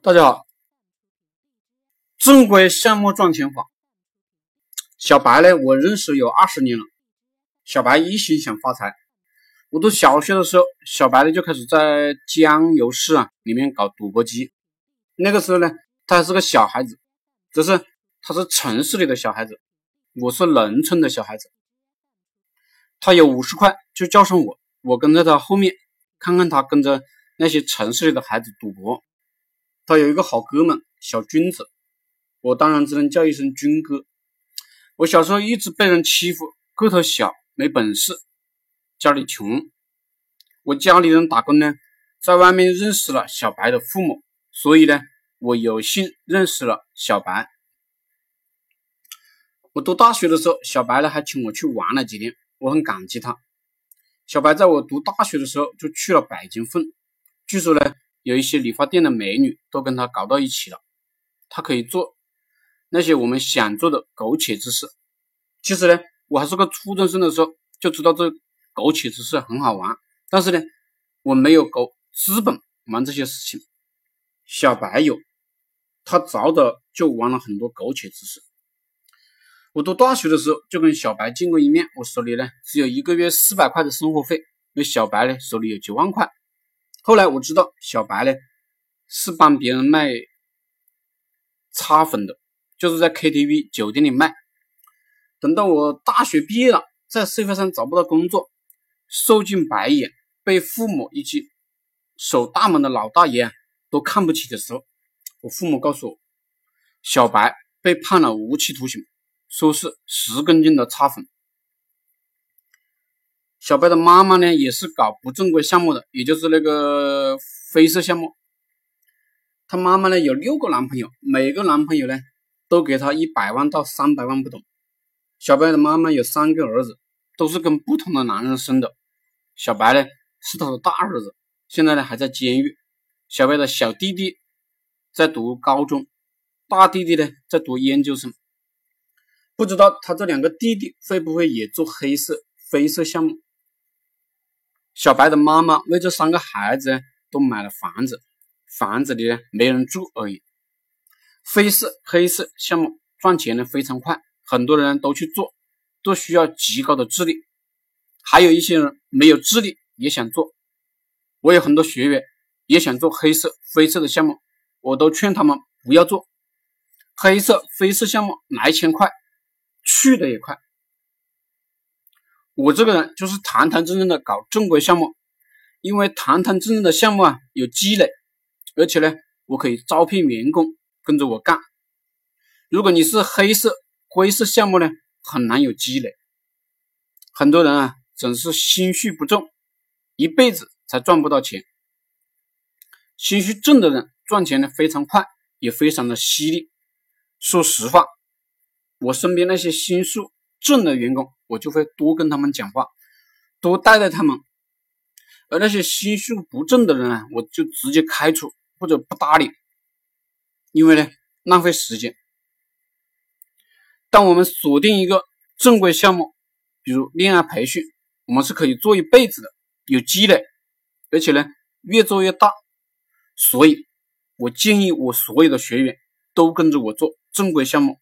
大家好，正规项目赚钱法。小白呢，我认识有二十年了。小白一心想发财。我读小学的时候，小白呢就开始在江油市啊里面搞赌博机。那个时候呢，他还是个小孩子，只是他是城市里的小孩子，我是农村的小孩子。他有五十块就叫上我，我跟在他后面，看看他跟着那些城市里的孩子赌博。他有一个好哥们小军子，我当然只能叫一声军哥。我小时候一直被人欺负，个头小，没本事，家里穷。我家里人打工呢，在外面认识了小白的父母，所以呢，我有幸认识了小白。我读大学的时候，小白呢还请我去玩了几天，我很感激他。小白在我读大学的时候就去了北京混，据说呢。有一些理发店的美女都跟他搞到一起了，他可以做那些我们想做的苟且之事。其实呢，我还是个初中生的时候就知道这苟且之事很好玩，但是呢，我没有苟资本玩这些事情。小白有，他早早就玩了很多苟且之事。我读大学的时候就跟小白见过一面，我手里呢只有一个月四百块的生活费，而小白呢手里有几万块。后来我知道小白呢是帮别人卖擦粉的，就是在 KTV 酒店里卖。等到我大学毕业了，在社会上找不到工作，受尽白眼，被父母以及守大门的老大爷都看不起的时候，我父母告诉我，小白被判了无期徒刑，说是十公斤的擦粉。小白的妈妈呢，也是搞不正规项目的，也就是那个灰色项目。他妈妈呢有六个男朋友，每个男朋友呢都给他一百万到三百万不等。小白的妈妈有三个儿子，都是跟不同的男人生的。小白呢是他的大儿子，现在呢还在监狱。小白的小弟弟在读高中，大弟弟呢在读研究生。不知道他这两个弟弟会不会也做黑色、灰色项目？小白的妈妈为这三个孩子都买了房子，房子里呢没人住而已。灰色、黑色项目赚钱呢非常快，很多人都去做，都需要极高的智力。还有一些人没有智力也想做。我有很多学员也想做黑色、灰色的项目，我都劝他们不要做。黑色、灰色项目来钱快，去的也快。我这个人就是堂堂正正的搞正规项目，因为堂堂正正的项目啊有积累，而且呢我可以招聘员工跟着我干。如果你是黑色、灰色项目呢，很难有积累。很多人啊总是心绪不正，一辈子才赚不到钱。心绪正的人赚钱呢非常快，也非常的犀利。说实话，我身边那些心术。正的员工，我就会多跟他们讲话，多带带他们；而那些心术不正的人啊，我就直接开除或者不搭理，因为呢浪费时间。当我们锁定一个正规项目，比如恋爱培训，我们是可以做一辈子的，有积累，而且呢越做越大。所以，我建议我所有的学员都跟着我做正规项目。